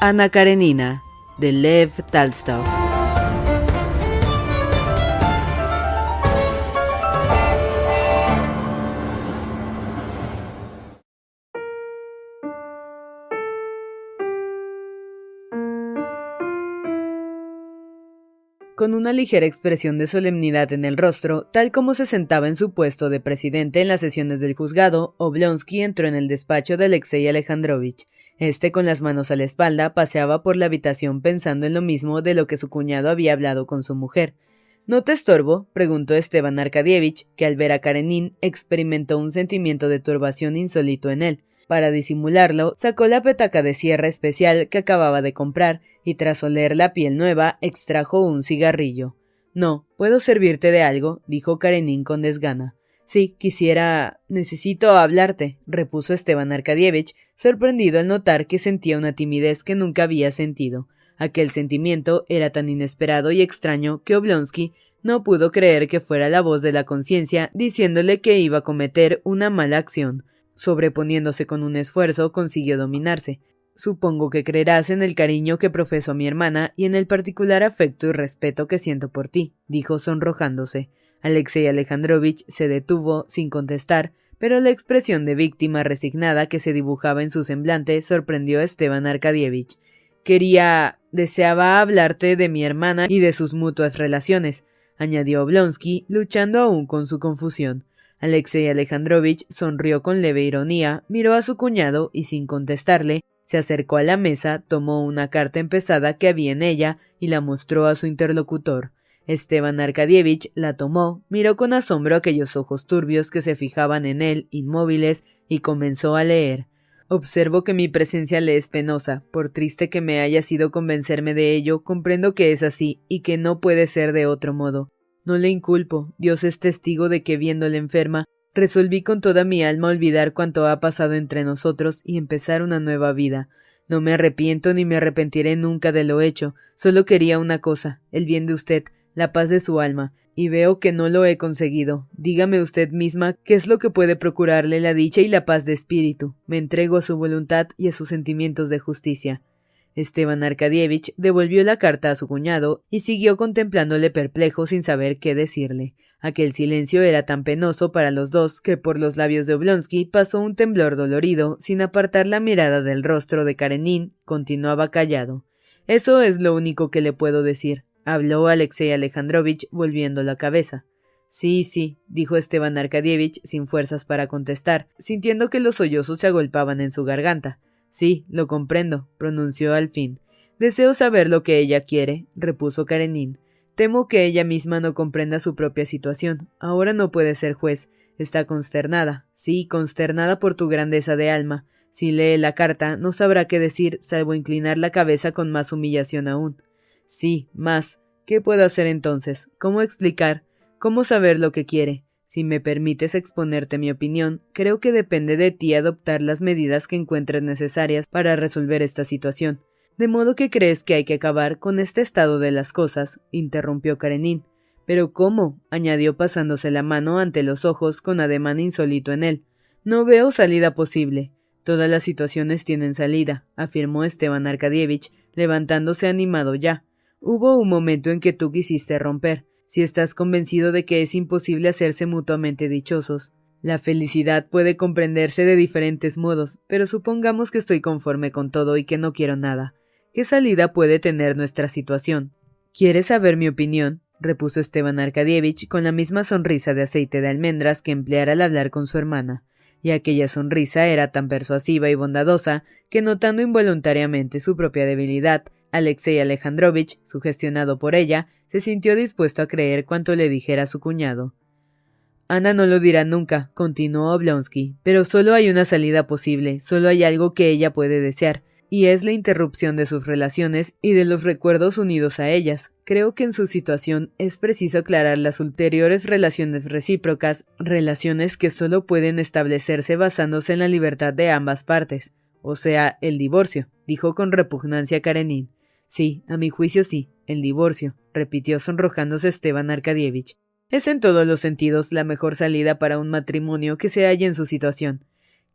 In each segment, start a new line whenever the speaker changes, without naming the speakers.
Ana Karenina, de Lev Talstov. Con una ligera expresión de solemnidad en el rostro, tal como se sentaba en su puesto de presidente en las sesiones del juzgado, Oblonsky entró en el despacho de Alexei Alejandrovich. Este, con las manos a la espalda, paseaba por la habitación pensando en lo mismo de lo que su cuñado había hablado con su mujer. ¿No te estorbo? preguntó Esteban Arkadievich, que al ver a Karenin experimentó un sentimiento de turbación insólito en él. Para disimularlo, sacó la petaca de sierra especial que acababa de comprar y tras oler la piel nueva, extrajo un cigarrillo. No, ¿puedo servirte de algo? dijo Karenin con desgana. Sí, quisiera. necesito hablarte, repuso Esteban Arkadievich, sorprendido al notar que sentía una timidez que nunca había sentido. Aquel sentimiento era tan inesperado y extraño que Oblonsky no pudo creer que fuera la voz de la conciencia diciéndole que iba a cometer una mala acción. Sobreponiéndose con un esfuerzo, consiguió dominarse. Supongo que creerás en el cariño que profeso a mi hermana y en el particular afecto y respeto que siento por ti, dijo sonrojándose. Alexei Alejandrovich se detuvo sin contestar, pero la expresión de víctima resignada que se dibujaba en su semblante sorprendió a Esteban Arkadievich. Quería. deseaba hablarte de mi hermana y de sus mutuas relaciones, añadió Oblonsky, luchando aún con su confusión. Alexei Alejandrovich sonrió con leve ironía, miró a su cuñado y sin contestarle, se acercó a la mesa, tomó una carta empezada que había en ella y la mostró a su interlocutor. Esteban Arkadievich la tomó, miró con asombro aquellos ojos turbios que se fijaban en él, inmóviles, y comenzó a leer. Observo que mi presencia le es penosa, por triste que me haya sido convencerme de ello, comprendo que es así, y que no puede ser de otro modo. No le inculpo, Dios es testigo de que viéndole enferma, resolví con toda mi alma olvidar cuanto ha pasado entre nosotros y empezar una nueva vida. No me arrepiento ni me arrepentiré nunca de lo hecho, solo quería una cosa, el bien de usted, la paz de su alma, y veo que no lo he conseguido. Dígame usted misma qué es lo que puede procurarle la dicha y la paz de espíritu. Me entrego a su voluntad y a sus sentimientos de justicia. Esteban Arkadievich devolvió la carta a su cuñado y siguió contemplándole perplejo sin saber qué decirle. Aquel silencio era tan penoso para los dos que por los labios de Oblonsky pasó un temblor dolorido, sin apartar la mirada del rostro de Karenin, continuaba callado. Eso es lo único que le puedo decir habló Alexei Alejandrovich volviendo la cabeza. Sí, sí, dijo Esteban Arkadievich sin fuerzas para contestar, sintiendo que los sollozos se agolpaban en su garganta. Sí, lo comprendo, pronunció al fin. Deseo saber lo que ella quiere, repuso Karenin. Temo que ella misma no comprenda su propia situación. Ahora no puede ser juez. Está consternada. Sí, consternada por tu grandeza de alma. Si lee la carta, no sabrá qué decir, salvo inclinar la cabeza con más humillación aún. Sí, más. ¿Qué puedo hacer entonces? ¿Cómo explicar? ¿Cómo saber lo que quiere? Si me permites exponerte mi opinión, creo que depende de ti adoptar las medidas que encuentres necesarias para resolver esta situación. De modo que crees que hay que acabar con este estado de las cosas, interrumpió Karenin. Pero ¿cómo? añadió pasándose la mano ante los ojos con ademán insólito en él. No veo salida posible. Todas las situaciones tienen salida, afirmó Esteban Arkadievich, levantándose animado ya. Hubo un momento en que tú quisiste romper. Si estás convencido de que es imposible hacerse mutuamente dichosos, la felicidad puede comprenderse de diferentes modos, pero supongamos que estoy conforme con todo y que no quiero nada. ¿Qué salida puede tener nuestra situación? ¿Quieres saber mi opinión? repuso Esteban Arkadievich con la misma sonrisa de aceite de almendras que empleara al hablar con su hermana, y aquella sonrisa era tan persuasiva y bondadosa que notando involuntariamente su propia debilidad, Alexei Alejandrovich, sugestionado por ella, se sintió dispuesto a creer cuanto le dijera su cuñado. Ana no lo dirá nunca, continuó Oblonsky, pero solo hay una salida posible, solo hay algo que ella puede desear, y es la interrupción de sus relaciones y de los recuerdos unidos a ellas. Creo que en su situación es preciso aclarar las ulteriores relaciones recíprocas, relaciones que solo pueden establecerse basándose en la libertad de ambas partes, o sea, el divorcio, dijo con repugnancia Karenin. Sí, a mi juicio sí, el divorcio, repitió sonrojándose Esteban Arkadievich. Es en todos los sentidos la mejor salida para un matrimonio que se halla en su situación.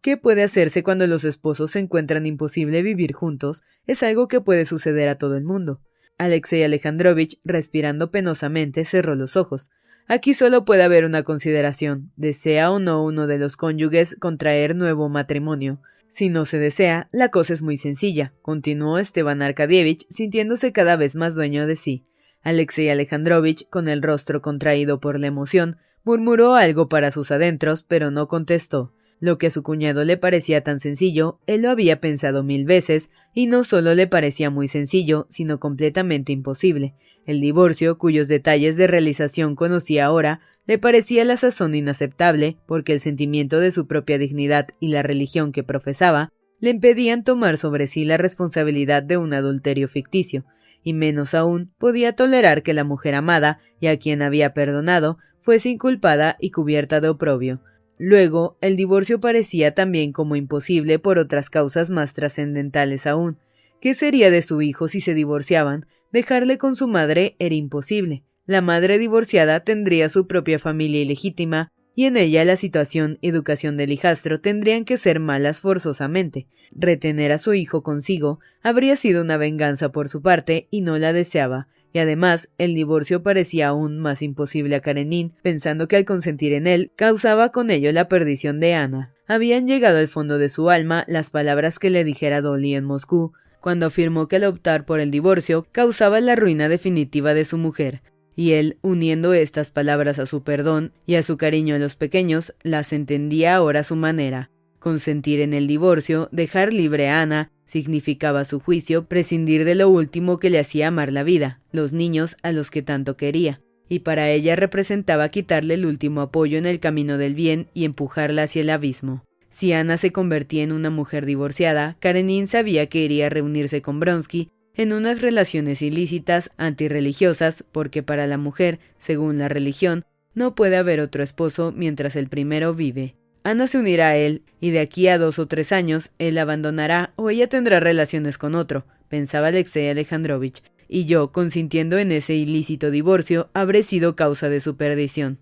¿Qué puede hacerse cuando los esposos se encuentran imposible vivir juntos? Es algo que puede suceder a todo el mundo. Alexei Alejandrovich, respirando penosamente, cerró los ojos. Aquí solo puede haber una consideración. ¿Desea o no uno de los cónyuges contraer nuevo matrimonio? Si no se desea, la cosa es muy sencilla, continuó Esteban Arkadievich, sintiéndose cada vez más dueño de sí. Alexei Alejandrovich, con el rostro contraído por la emoción, murmuró algo para sus adentros, pero no contestó. Lo que a su cuñado le parecía tan sencillo, él lo había pensado mil veces, y no solo le parecía muy sencillo, sino completamente imposible. El divorcio, cuyos detalles de realización conocía ahora, le parecía la sazón inaceptable, porque el sentimiento de su propia dignidad y la religión que profesaba le impedían tomar sobre sí la responsabilidad de un adulterio ficticio y menos aún podía tolerar que la mujer amada y a quien había perdonado fuese inculpada y cubierta de oprobio. Luego, el divorcio parecía también como imposible por otras causas más trascendentales aún. ¿Qué sería de su hijo si se divorciaban? Dejarle con su madre era imposible. La madre divorciada tendría su propia familia ilegítima, y en ella la situación y educación del hijastro tendrían que ser malas forzosamente. Retener a su hijo consigo habría sido una venganza por su parte y no la deseaba, y además el divorcio parecía aún más imposible a Karenin, pensando que al consentir en él causaba con ello la perdición de Ana. Habían llegado al fondo de su alma las palabras que le dijera Dolly en Moscú, cuando afirmó que al optar por el divorcio causaba la ruina definitiva de su mujer, y él, uniendo estas palabras a su perdón y a su cariño a los pequeños, las entendía ahora a su manera. Consentir en el divorcio, dejar libre a Ana, significaba a su juicio prescindir de lo último que le hacía amar la vida, los niños a los que tanto quería, y para ella representaba quitarle el último apoyo en el camino del bien y empujarla hacia el abismo. Si Ana se convertía en una mujer divorciada, Karenin sabía que iría a reunirse con Bronsky en unas relaciones ilícitas antirreligiosas porque para la mujer, según la religión, no puede haber otro esposo mientras el primero vive. Ana se unirá a él, y de aquí a dos o tres años él abandonará o ella tendrá relaciones con otro, pensaba Alexei Alejandrovich, y yo, consintiendo en ese ilícito divorcio, habré sido causa de su perdición.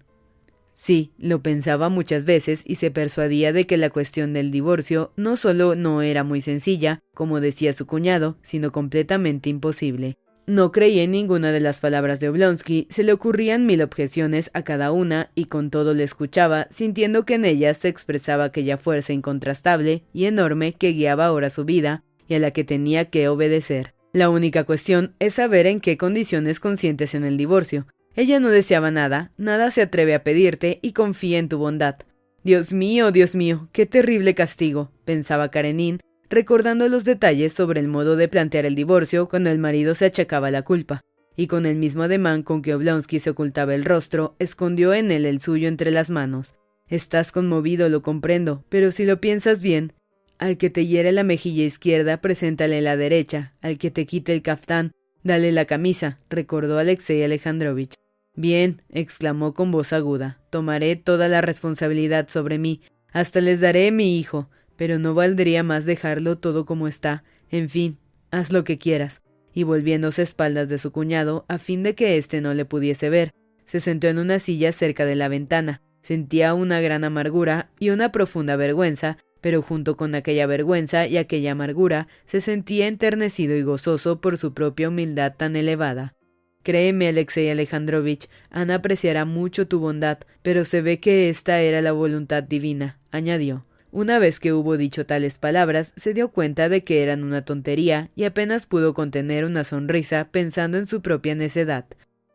Sí, lo pensaba muchas veces y se persuadía de que la cuestión del divorcio no solo no era muy sencilla, como decía su cuñado, sino completamente imposible. No creía en ninguna de las palabras de Oblonsky, se le ocurrían mil objeciones a cada una y con todo le escuchaba, sintiendo que en ellas se expresaba aquella fuerza incontrastable y enorme que guiaba ahora su vida y a la que tenía que obedecer. La única cuestión es saber en qué condiciones consientes en el divorcio, ella no deseaba nada, nada se atreve a pedirte y confía en tu bondad. Dios mío, Dios mío, qué terrible castigo, pensaba Karenin, recordando los detalles sobre el modo de plantear el divorcio cuando el marido se achacaba la culpa, y con el mismo ademán con que Oblonsky se ocultaba el rostro, escondió en él el suyo entre las manos. Estás conmovido, lo comprendo, pero si lo piensas bien, al que te hiere la mejilla izquierda, preséntale la derecha, al que te quite el caftán, dale la camisa, recordó Alexei Alejandrovich. Bien, exclamó con voz aguda, tomaré toda la responsabilidad sobre mí, hasta les daré mi hijo, pero no valdría más dejarlo todo como está. En fin, haz lo que quieras. Y volviéndose espaldas de su cuñado, a fin de que éste no le pudiese ver, se sentó en una silla cerca de la ventana, Sentía una gran amargura y una profunda vergüenza, pero junto con aquella vergüenza y aquella amargura se sentía enternecido y gozoso por su propia humildad tan elevada. Créeme, Alexei Alejandrovich, Ana apreciará mucho tu bondad, pero se ve que esta era la voluntad divina, añadió. Una vez que hubo dicho tales palabras, se dio cuenta de que eran una tontería y apenas pudo contener una sonrisa pensando en su propia necedad.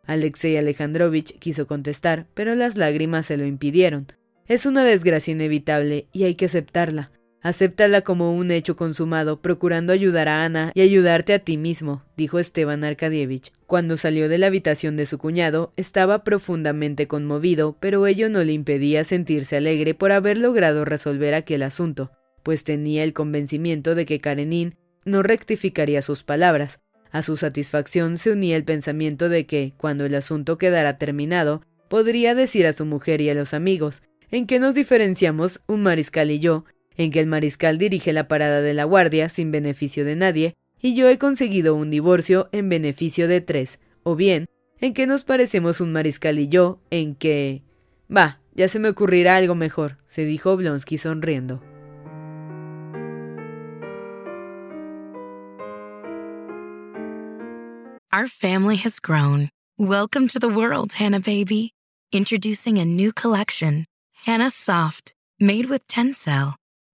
Alexei Alejandrovich quiso contestar, pero las lágrimas se lo impidieron. Es una desgracia inevitable y hay que aceptarla. Acéptala como un hecho consumado, procurando ayudar a Ana y ayudarte a ti mismo, dijo Esteban Arkadievich. Cuando salió de la habitación de su cuñado, estaba profundamente conmovido, pero ello no le impedía sentirse alegre por haber logrado resolver aquel asunto, pues tenía el convencimiento de que Karenin no rectificaría sus palabras. A su satisfacción se unía el pensamiento de que, cuando el asunto quedara terminado, podría decir a su mujer y a los amigos, en qué nos diferenciamos un mariscal y yo, en que el mariscal dirige la parada de la guardia sin beneficio de nadie, y yo he conseguido un divorcio en beneficio de tres, o bien, en que nos parecemos un mariscal y yo, en que... Va, ya se me ocurrirá algo mejor, se dijo Oblonsky sonriendo.
Our family has grown. Welcome to the world, Hannah baby. Introducing a new collection, Hannah Soft, made with Tencel.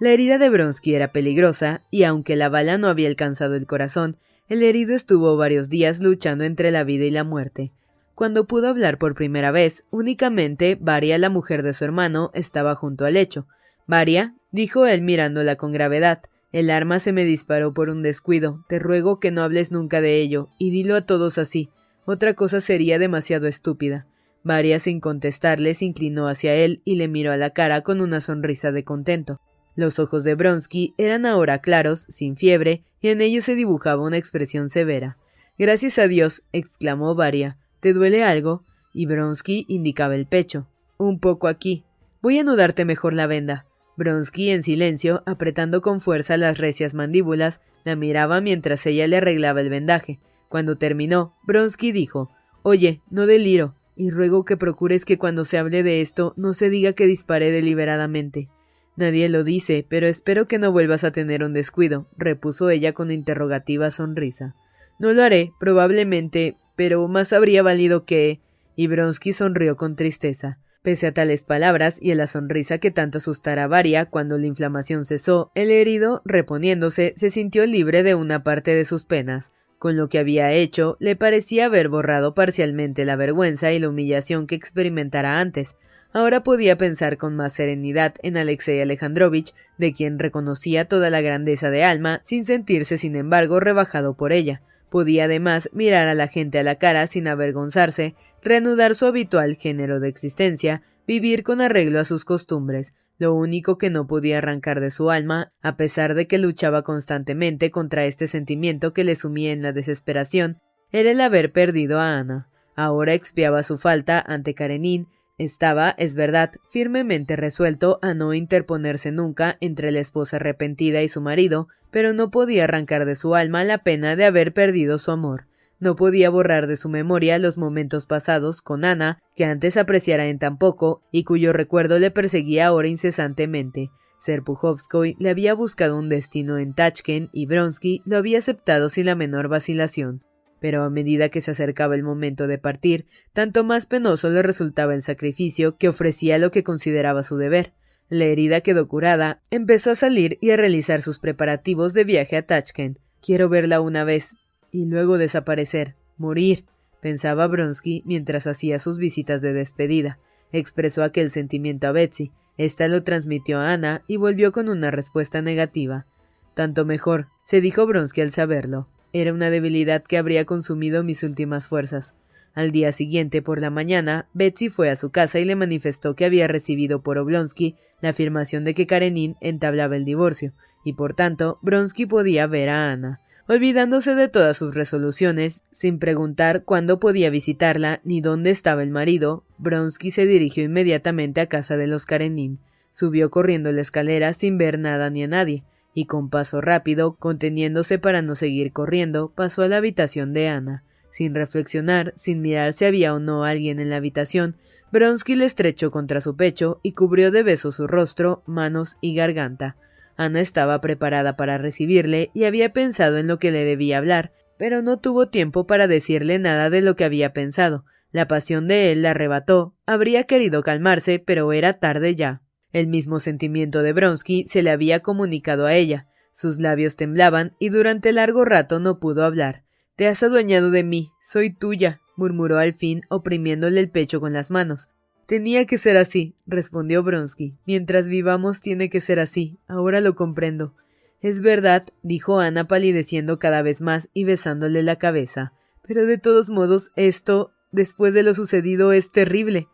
La herida de Bronsky era peligrosa, y aunque la bala no había alcanzado el corazón, el herido estuvo varios días luchando entre la vida y la muerte. Cuando pudo hablar por primera vez, únicamente Varia, la mujer de su hermano, estaba junto al lecho. Varia, dijo él mirándola con gravedad, el arma se me disparó por un descuido. Te ruego que no hables nunca de ello, y dilo a todos así. Otra cosa sería demasiado estúpida. Varia, sin contestarle, se inclinó hacia él y le miró a la cara con una sonrisa de contento. Los ojos de Bronsky eran ahora claros, sin fiebre, y en ellos se dibujaba una expresión severa. Gracias a Dios, exclamó Varia. ¿Te duele algo? Y Bronsky indicaba el pecho. Un poco aquí. Voy a anudarte mejor la venda. Bronsky, en silencio, apretando con fuerza las recias mandíbulas, la miraba mientras ella le arreglaba el vendaje. Cuando terminó, Bronsky dijo Oye, no deliro, y ruego que procures que cuando se hable de esto no se diga que disparé deliberadamente. Nadie lo dice, pero espero que no vuelvas a tener un descuido, repuso ella con interrogativa sonrisa. No lo haré, probablemente, pero más habría valido que. Y Bronsky sonrió con tristeza. Pese a tales palabras y a la sonrisa que tanto asustara a Varia cuando la inflamación cesó, el herido, reponiéndose, se sintió libre de una parte de sus penas. Con lo que había hecho, le parecía haber borrado parcialmente la vergüenza y la humillación que experimentara antes, Ahora podía pensar con más serenidad en Alexei Alejandrovich, de quien reconocía toda la grandeza de alma, sin sentirse, sin embargo, rebajado por ella. Podía además mirar a la gente a la cara sin avergonzarse, reanudar su habitual género de existencia, vivir con arreglo a sus costumbres. Lo único que no podía arrancar de su alma, a pesar de que luchaba constantemente contra este sentimiento que le sumía en la desesperación, era el haber perdido a Ana. Ahora expiaba su falta ante Karenin, estaba, es verdad, firmemente resuelto a no interponerse nunca entre la esposa arrepentida y su marido, pero no podía arrancar de su alma la pena de haber perdido su amor. No podía borrar de su memoria los momentos pasados con Ana, que antes apreciara en tan poco y cuyo recuerdo le perseguía ahora incesantemente. Serpuhovskoy le había buscado un destino en Tachken y Bronsky lo había aceptado sin la menor vacilación. Pero a medida que se acercaba el momento de partir, tanto más penoso le resultaba el sacrificio que ofrecía lo que consideraba su deber. La herida quedó curada, empezó a salir y a realizar sus preparativos de viaje a Tachkent. Quiero verla una vez y luego desaparecer, morir, pensaba Bronsky mientras hacía sus visitas de despedida. Expresó aquel sentimiento a Betsy. Esta lo transmitió a Ana y volvió con una respuesta negativa. Tanto mejor, se dijo Bronsky al saberlo. Era una debilidad que habría consumido mis últimas fuerzas. Al día siguiente, por la mañana, Betsy fue a su casa y le manifestó que había recibido por Oblonsky la afirmación de que Karenin entablaba el divorcio, y por tanto Bronsky podía ver a Ana. Olvidándose de todas sus resoluciones, sin preguntar cuándo podía visitarla ni dónde estaba el marido, Bronsky se dirigió inmediatamente a casa de los Karenin. Subió corriendo la escalera sin ver nada ni a nadie, y con paso rápido, conteniéndose para no seguir corriendo, pasó a la habitación de Ana. Sin reflexionar, sin mirar si había o no alguien en la habitación, Bronsky le estrechó contra su pecho y cubrió de besos su rostro, manos y garganta. Ana estaba preparada para recibirle y había pensado en lo que le debía hablar, pero no tuvo tiempo para decirle nada de lo que había pensado. La pasión de él la arrebató, habría querido calmarse, pero era tarde ya. El mismo sentimiento de Bronsky se le había comunicado a ella. Sus labios temblaban y durante largo rato no pudo hablar. Te has adueñado de mí, soy tuya, murmuró al fin, oprimiéndole el pecho con las manos. Tenía que ser así, respondió Bronsky. Mientras vivamos tiene que ser así. Ahora lo comprendo. Es verdad, dijo Ana palideciendo cada vez más y besándole la cabeza. Pero de todos modos, esto, después de lo sucedido, es terrible.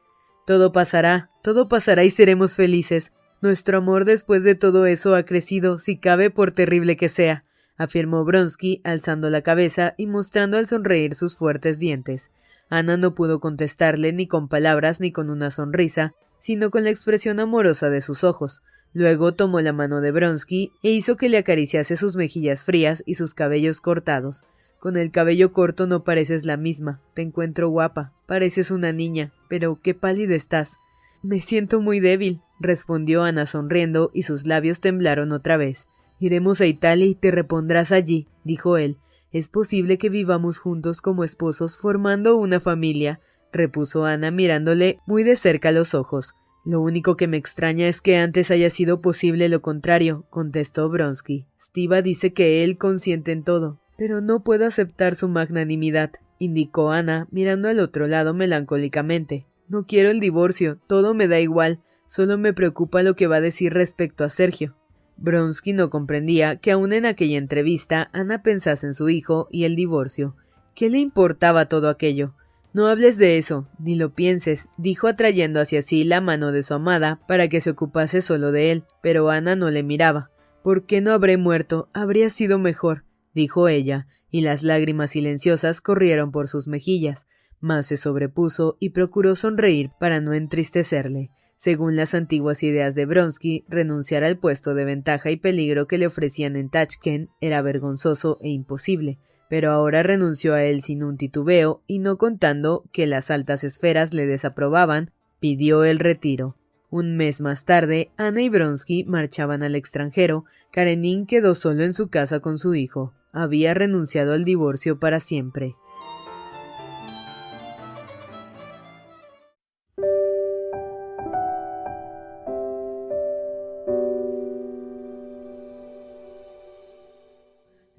Todo pasará, todo pasará y seremos felices. Nuestro amor después de todo eso ha crecido, si cabe, por terrible que sea, afirmó Bronsky, alzando la cabeza y mostrando al sonreír sus fuertes dientes. Ana no pudo contestarle ni con palabras ni con una sonrisa, sino con la expresión amorosa de sus ojos. Luego tomó la mano de Bronsky e hizo que le acariciase sus mejillas frías y sus cabellos cortados. Con el cabello corto no pareces la misma. Te encuentro guapa. Pareces una niña. Pero qué pálida estás. Me siento muy débil, respondió Ana sonriendo, y sus labios temblaron otra vez. Iremos a Italia y te repondrás allí, dijo él. Es posible que vivamos juntos como esposos formando una familia, repuso Ana mirándole muy de cerca los ojos. Lo único que me extraña es que antes haya sido posible lo contrario, contestó Bronsky. Stiva dice que él consiente en todo, pero no puedo aceptar su magnanimidad, indicó Ana, mirando al otro lado melancólicamente. No quiero el divorcio, todo me da igual, solo me preocupa lo que va a decir respecto a Sergio. Bronsky no comprendía que aun en aquella entrevista Ana pensase en su hijo y el divorcio. ¿Qué le importaba todo aquello? No hables de eso, ni lo pienses, dijo atrayendo hacia sí la mano de su amada para que se ocupase solo de él, pero Ana no le miraba. ¿Por qué no habré muerto? Habría sido mejor dijo ella, y las lágrimas silenciosas corrieron por sus mejillas, mas se sobrepuso y procuró sonreír para no entristecerle. Según las antiguas ideas de Bronsky, renunciar al puesto de ventaja y peligro que le ofrecían en Tachkent era vergonzoso e imposible, pero ahora renunció a él sin un titubeo y no contando que las altas esferas le desaprobaban, pidió el retiro. Un mes más tarde, Ana y Bronsky marchaban al extranjero, Karenin quedó solo en su casa con su hijo había renunciado al divorcio para siempre.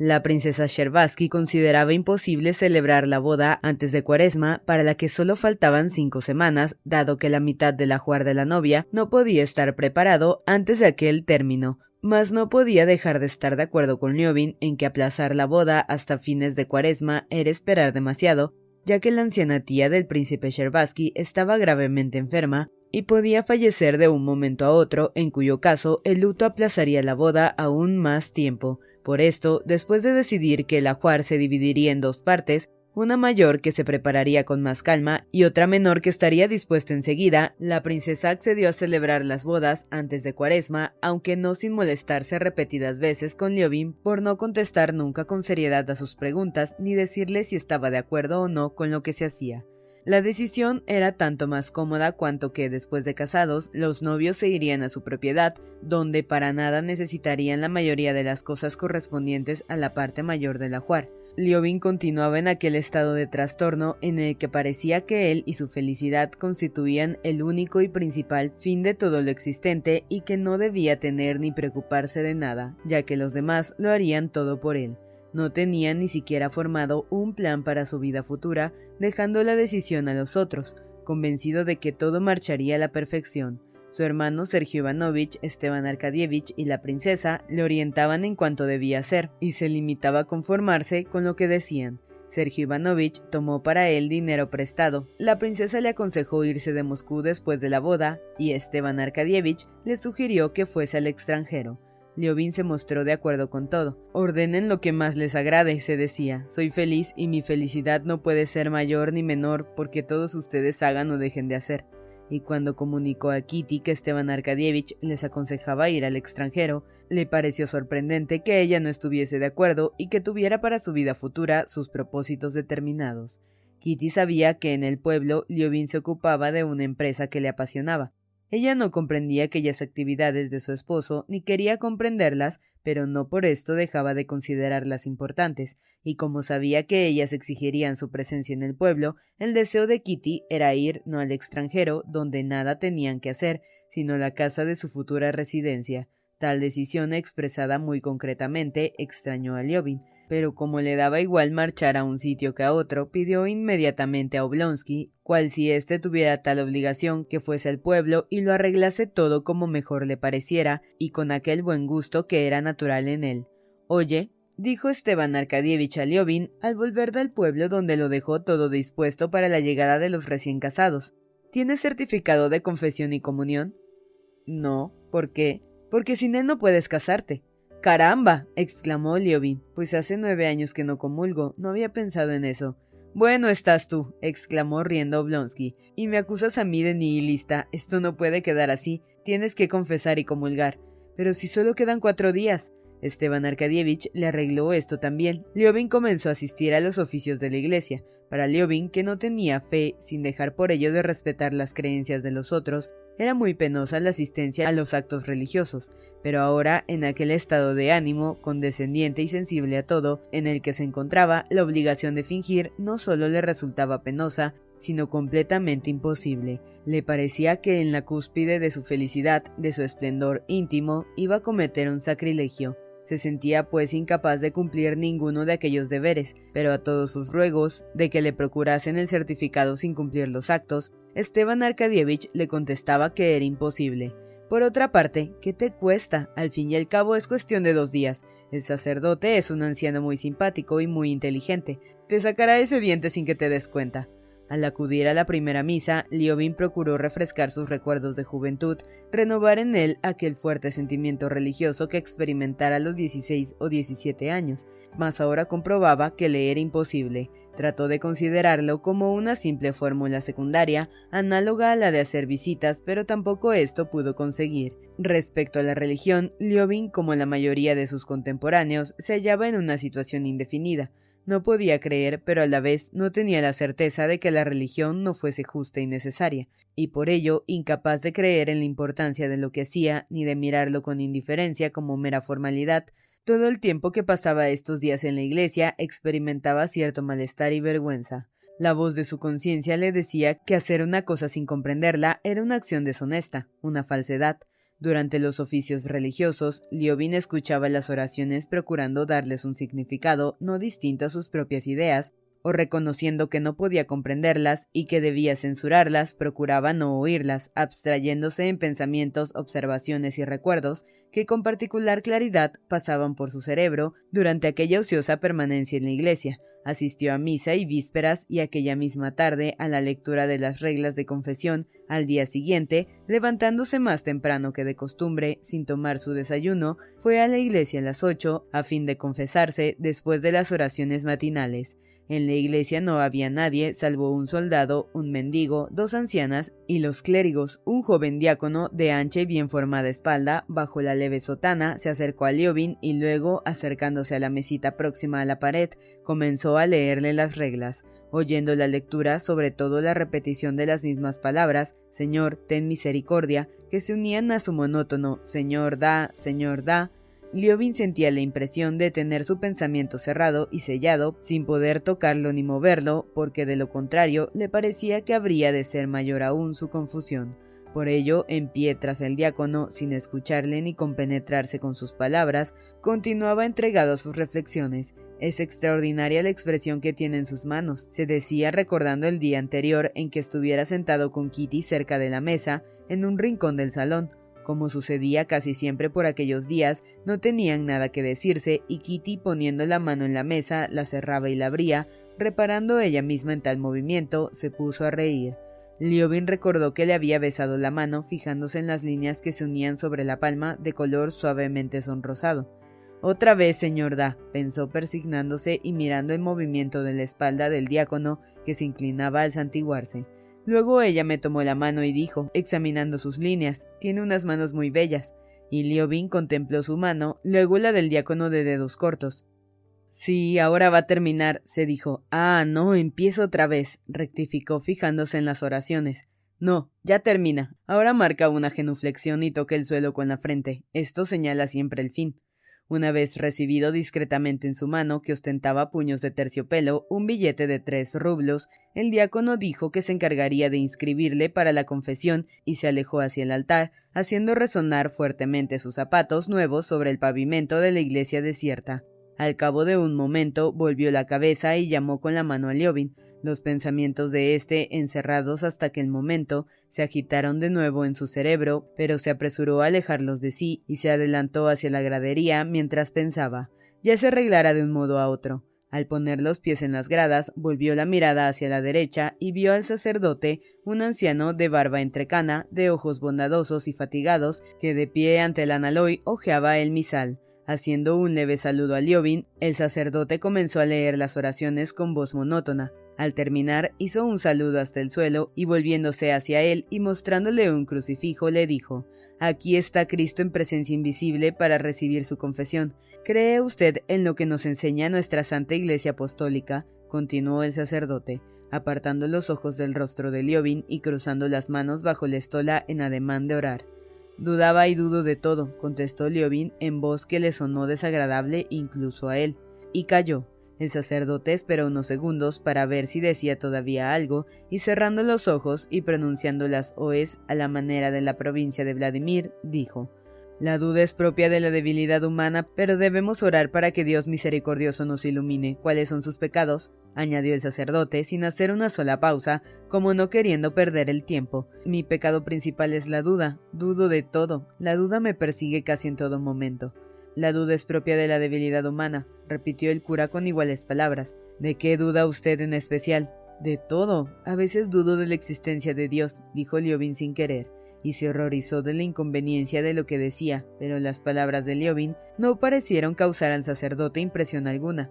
La princesa Sherbatsky consideraba imposible celebrar la boda antes de Cuaresma, para la que solo faltaban cinco semanas, dado que la mitad del ajuar de la novia no podía estar preparado antes de aquel término, mas no podía dejar de estar de acuerdo con Liobin en que aplazar la boda hasta fines de cuaresma era esperar demasiado, ya que la anciana tía del príncipe Sherbatsky estaba gravemente enferma y podía fallecer de un momento a otro, en cuyo caso el luto aplazaría la boda aún más tiempo. Por esto, después de decidir que el ajuar se dividiría en dos partes, una mayor que se prepararía con más calma y otra menor que estaría dispuesta enseguida, la princesa accedió a celebrar las bodas antes de Cuaresma, aunque no sin molestarse repetidas veces con Liobin por no contestar nunca con seriedad a sus preguntas ni decirle si estaba de acuerdo o no con lo que se hacía. La decisión era tanto más cómoda cuanto que, después de casados, los novios se irían a su propiedad, donde para nada necesitarían la mayoría de las cosas correspondientes a la parte mayor del ajuar. Liobin continuaba en aquel estado de trastorno en el que parecía que él y su felicidad constituían el único y principal fin de todo lo existente y que no debía tener ni preocuparse de nada, ya que los demás lo harían todo por él. No tenía ni siquiera formado un plan para su vida futura, dejando la decisión a los otros, convencido de que todo marcharía a la perfección. Su hermano Sergio Ivanovich, Esteban Arkadievich y la princesa le orientaban en cuanto debía hacer, y se limitaba a conformarse con lo que decían. Sergio Ivanovich tomó para él dinero prestado. La princesa le aconsejó irse de Moscú después de la boda, y Esteban Arkadievich le sugirió que fuese al extranjero. Liobin se mostró de acuerdo con todo. Ordenen lo que más les agrade, se decía. Soy feliz y mi felicidad no puede ser mayor ni menor porque todos ustedes hagan o dejen de hacer y cuando comunicó a Kitty que Esteban Arkadievich les aconsejaba ir al extranjero, le pareció sorprendente que ella no estuviese de acuerdo y que tuviera para su vida futura sus propósitos determinados. Kitty sabía que en el pueblo Liobin se ocupaba de una empresa que le apasionaba, ella no comprendía aquellas actividades de su esposo ni quería comprenderlas, pero no por esto dejaba de considerarlas importantes, y como sabía que ellas exigirían su presencia en el pueblo, el deseo de Kitty era ir no al extranjero, donde nada tenían que hacer, sino la casa de su futura residencia. Tal decisión expresada muy concretamente extrañó a Liobin, pero como le daba igual marchar a un sitio que a otro, pidió inmediatamente a Oblonsky, cual si éste tuviera tal obligación, que fuese al pueblo y lo arreglase todo como mejor le pareciera, y con aquel buen gusto que era natural en él. Oye, dijo Esteban Arkadievich a Liobin al volver del pueblo donde lo dejó todo dispuesto para la llegada de los recién casados. ¿Tienes certificado de confesión y comunión? No, ¿por qué? Porque sin él no puedes casarte. Caramba. exclamó Liobin, pues hace nueve años que no comulgo, no había pensado en eso. Bueno estás tú, exclamó riendo Oblonsky, y me acusas a mí de nihilista. Esto no puede quedar así. Tienes que confesar y comulgar. Pero si solo quedan cuatro días. Esteban Arkadievich le arregló esto también. Liobin comenzó a asistir a los oficios de la iglesia. Para Liobin, que no tenía fe, sin dejar por ello de respetar las creencias de los otros, era muy penosa la asistencia a los actos religiosos, pero ahora, en aquel estado de ánimo, condescendiente y sensible a todo, en el que se encontraba, la obligación de fingir no solo le resultaba penosa, sino completamente imposible. Le parecía que en la cúspide de su felicidad, de su esplendor íntimo, iba a cometer un sacrilegio. Se sentía pues incapaz de cumplir ninguno de aquellos deberes, pero a todos sus ruegos de que le procurasen el certificado sin cumplir los actos, Esteban Arkadievich le contestaba que era imposible. Por otra parte, ¿qué te cuesta? Al fin y al cabo es cuestión de dos días. El sacerdote es un anciano muy simpático y muy inteligente. Te sacará ese diente sin que te des cuenta. Al acudir a la primera misa, Liobin procuró refrescar sus recuerdos de juventud, renovar en él aquel fuerte sentimiento religioso que experimentara a los 16 o 17 años, mas ahora comprobaba que le era imposible. Trató de considerarlo como una simple fórmula secundaria, análoga a la de hacer visitas, pero tampoco esto pudo conseguir. Respecto a la religión, Liobin, como la mayoría de sus contemporáneos, se hallaba en una situación indefinida. No podía creer, pero a la vez no tenía la certeza de que la religión no fuese justa y necesaria, y por ello incapaz de creer en la importancia de lo que hacía, ni de mirarlo con indiferencia como mera formalidad, todo el tiempo que pasaba estos días en la iglesia experimentaba cierto malestar y vergüenza. La voz de su conciencia le decía que hacer una cosa sin comprenderla era una acción deshonesta, una falsedad, durante los oficios religiosos, Liobin escuchaba las oraciones procurando darles un significado no distinto a sus propias ideas, o reconociendo que no podía comprenderlas y que debía censurarlas, procuraba no oírlas, abstrayéndose en pensamientos, observaciones y recuerdos que con particular claridad pasaban por su cerebro durante aquella ociosa permanencia en la iglesia, Asistió a misa y vísperas y aquella misma tarde a la lectura de las reglas de confesión. Al día siguiente, levantándose más temprano que de costumbre, sin tomar su desayuno, fue a la iglesia a las ocho, a fin de confesarse después de las oraciones matinales. En la iglesia no había nadie, salvo un soldado, un mendigo, dos ancianas y los clérigos. Un joven diácono, de ancha y bien formada espalda, bajo la leve sotana, se acercó a Liobin y luego, acercándose a la mesita próxima a la pared, comenzó a leerle las reglas. Oyendo la lectura, sobre todo la repetición de las mismas palabras, Señor, ten misericordia, que se unían a su monótono Señor da, Señor da, Liobin sentía la impresión de tener su pensamiento cerrado y sellado, sin poder tocarlo ni moverlo, porque de lo contrario le parecía que habría de ser mayor aún su confusión. Por ello, en pie tras el diácono, sin escucharle ni compenetrarse con sus palabras, continuaba entregado a sus reflexiones, es extraordinaria la expresión que tiene en sus manos, se decía recordando el día anterior en que estuviera sentado con Kitty cerca de la mesa, en un rincón del salón. Como sucedía casi siempre por aquellos días, no tenían nada que decirse y Kitty poniendo la mano en la mesa la cerraba y la abría, reparando ella misma en tal movimiento, se puso a reír. Liobin recordó que le había besado la mano fijándose en las líneas que se unían sobre la palma de color suavemente sonrosado. Otra vez, señor Da, pensó persignándose y mirando el movimiento de la espalda del diácono que se inclinaba al santiguarse. Luego ella me tomó la mano y dijo, examinando sus líneas, tiene unas manos muy bellas. Y Liobin contempló su mano, luego la del diácono de dedos cortos. Sí, ahora va a terminar, se dijo. Ah, no, empiezo otra vez, rectificó fijándose en las oraciones. No, ya termina. Ahora marca una genuflexión y toca el suelo con la frente. Esto señala siempre el fin. Una vez recibido discretamente en su mano, que ostentaba puños de terciopelo, un billete de tres rublos, el diácono dijo que se encargaría de inscribirle para la confesión y se alejó hacia el altar, haciendo resonar fuertemente sus zapatos nuevos sobre el pavimento de la iglesia desierta. Al cabo de un momento volvió la cabeza y llamó con la mano a Liobin, los pensamientos de éste, encerrados hasta que el momento, se agitaron de nuevo en su cerebro, pero se apresuró a alejarlos de sí y se adelantó hacia la gradería mientras pensaba. Ya se arreglará de un modo a otro. Al poner los pies en las gradas, volvió la mirada hacia la derecha y vio al sacerdote, un anciano de barba entrecana, de ojos bondadosos y fatigados, que de pie ante el analoy hojeaba el misal. Haciendo un leve saludo a Liobin, el sacerdote comenzó a leer las oraciones con voz monótona, al terminar, hizo un saludo hasta el suelo y volviéndose hacia él y mostrándole un crucifijo, le dijo Aquí está Cristo en presencia invisible para recibir su confesión. ¿Cree usted en lo que nos enseña nuestra Santa Iglesia Apostólica? continuó el sacerdote, apartando los ojos del rostro de Liobin y cruzando las manos bajo la estola en ademán de orar. Dudaba y dudo de todo, contestó Liobin en voz que le sonó desagradable incluso a él, y calló. El sacerdote esperó unos segundos para ver si decía todavía algo, y cerrando los ojos y pronunciando las oes a la manera de la provincia de Vladimir, dijo La duda es propia de la debilidad humana, pero debemos orar para que Dios misericordioso nos ilumine cuáles son sus pecados, añadió el sacerdote sin hacer una sola pausa, como no queriendo perder el tiempo. Mi pecado principal es la duda, dudo de todo, la duda me persigue casi en todo momento. La duda es propia de la debilidad humana, repitió el cura con iguales palabras. ¿De qué duda usted en especial? De todo. A veces dudo de la existencia de Dios, dijo Liobin sin querer, y se horrorizó de la inconveniencia de lo que decía, pero las palabras de Liobin no parecieron causar al sacerdote impresión alguna.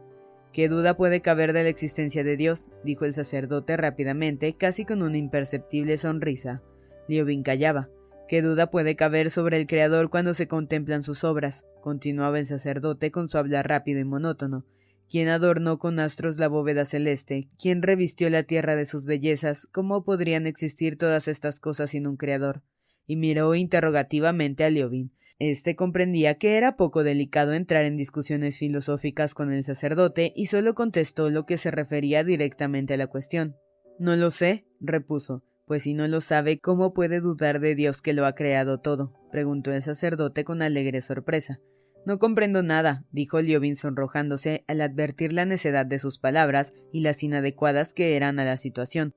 ¿Qué duda puede caber de la existencia de Dios? dijo el sacerdote rápidamente, casi con una imperceptible sonrisa. Liobin callaba. ¿Qué duda puede caber sobre el Creador cuando se contemplan sus obras? continuaba el sacerdote con su hablar rápido y monótono. ¿Quién adornó con astros la bóveda celeste? ¿Quién revistió la tierra de sus bellezas? ¿Cómo podrían existir todas estas cosas sin un Creador? Y miró interrogativamente a Liobin. Este comprendía que era poco delicado entrar en discusiones filosóficas con el sacerdote y solo contestó lo que se refería directamente a la cuestión. No lo sé, repuso. Pues si no lo sabe, ¿cómo puede dudar de Dios que lo ha creado todo? preguntó el sacerdote con alegre sorpresa. No comprendo nada, dijo Liobin sonrojándose al advertir la necedad de sus palabras y las inadecuadas que eran a la situación.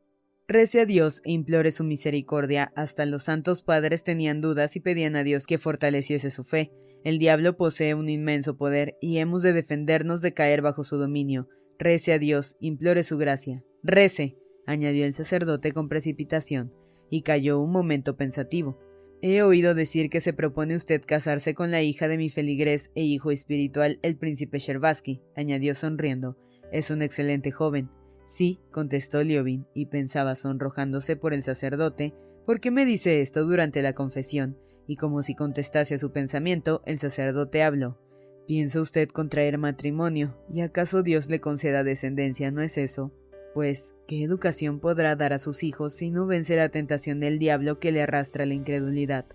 Rece a Dios e implore su misericordia. Hasta los santos padres tenían dudas y pedían a Dios que fortaleciese su fe. El diablo posee un inmenso poder y hemos de defendernos de caer bajo su dominio. Rece a Dios, implore su gracia. Rece añadió el sacerdote con precipitación, y cayó un momento pensativo. He oído decir que se propone usted casarse con la hija de mi feligrés e hijo espiritual, el príncipe Sherbaski, añadió sonriendo. Es un excelente joven. Sí, contestó Liobin, y pensaba sonrojándose por el sacerdote, ¿por qué me dice esto durante la confesión? Y como si contestase a su pensamiento, el sacerdote habló. ¿Piensa usted contraer matrimonio? ¿Y acaso Dios le conceda descendencia, no es eso? Pues, ¿qué educación podrá dar a sus hijos si no vence la tentación del diablo que le arrastra la incredulidad?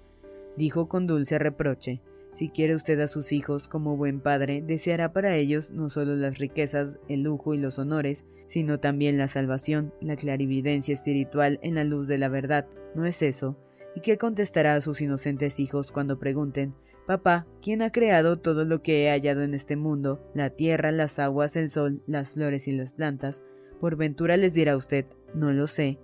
dijo con dulce reproche. Si quiere usted a sus hijos como buen padre, deseará para ellos no solo las riquezas, el lujo y los honores, sino también la salvación, la clarividencia espiritual en la luz de la verdad. ¿No es eso? ¿Y qué contestará a sus inocentes hijos cuando pregunten, Papá, ¿quién ha creado todo lo que he hallado en este mundo, la tierra, las aguas, el sol, las flores y las plantas? Por ventura les dirá usted, no lo sé.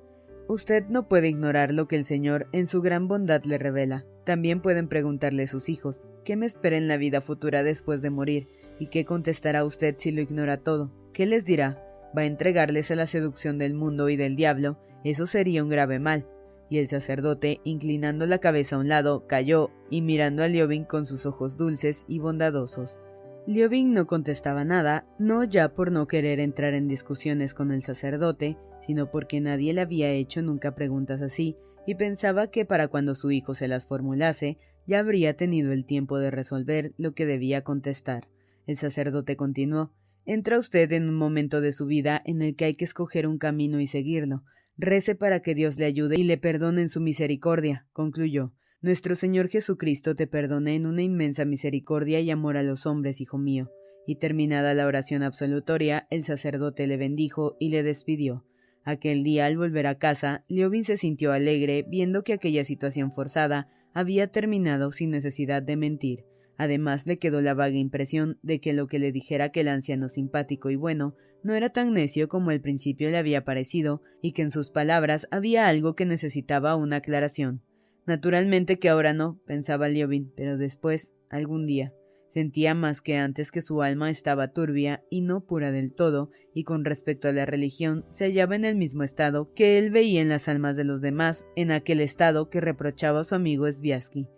Usted no puede ignorar lo que el Señor en su gran bondad le revela. También pueden preguntarle a sus hijos, ¿qué me espera en la vida futura después de morir? ¿Y qué contestará usted si lo ignora todo? ¿Qué les dirá? ¿Va a entregarles a la seducción del mundo y del diablo? Eso sería un grave mal. Y el sacerdote, inclinando la cabeza a un lado, cayó y mirando a Liobin con sus ojos dulces y bondadosos. Liobin no contestaba nada, no ya por no querer entrar en discusiones con el sacerdote, sino porque nadie le había hecho nunca preguntas así, y pensaba que para cuando su hijo se las formulase, ya habría tenido el tiempo de resolver lo que debía contestar. El sacerdote continuó Entra usted en un momento de su vida en el que hay que escoger un camino y seguirlo. Rece para que Dios le ayude y le perdone en su misericordia, concluyó. Nuestro Señor Jesucristo te perdone en una inmensa misericordia y amor a los hombres, hijo mío. Y terminada la oración absolutoria, el sacerdote le bendijo y le despidió. Aquel día, al volver a casa, Liobin se sintió alegre viendo que aquella situación forzada había terminado sin necesidad de mentir. Además le quedó la vaga impresión de que lo que le dijera aquel anciano simpático y bueno no era tan necio como al principio le había parecido, y que en sus palabras había algo que necesitaba una aclaración. Naturalmente que ahora no, pensaba Liobin, pero después, algún día. Sentía más que antes que su alma estaba turbia y no pura del todo, y con respecto a la religión se hallaba en el mismo estado que él veía en las almas de los demás, en aquel estado que reprochaba a su amigo Sviasky.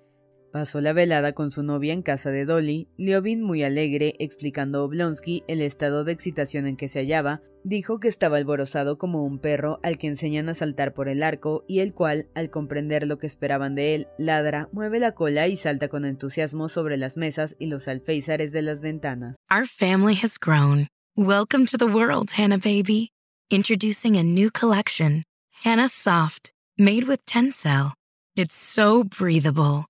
Pasó la velada con su novia en casa de Dolly. Liobin, muy alegre, explicando a Oblonsky el estado de excitación en que se hallaba, dijo que estaba alborozado como un perro al que enseñan a saltar por el arco y el cual, al comprender lo que esperaban de él, ladra, mueve la cola y salta con entusiasmo sobre las mesas y los alféizares de las ventanas.
Our family has grown. Welcome to the world, Hannah baby. Introducing a new collection, Hannah Soft, made with Tencel. It's so breathable.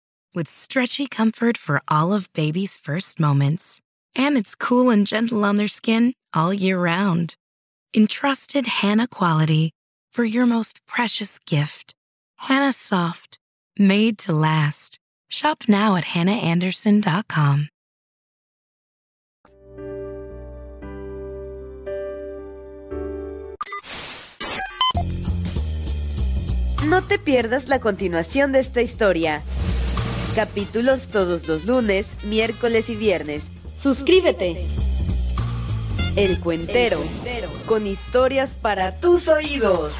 with stretchy comfort for all of baby's first moments. And it's cool and gentle on their skin all year round. Entrusted Hannah quality for your most precious gift. Hannah Soft, made to last. Shop now at hannahanderson.com.
No te pierdas la continuación de esta historia. Capítulos todos los lunes, miércoles y viernes. Suscríbete. El Cuentero, con historias para tus oídos.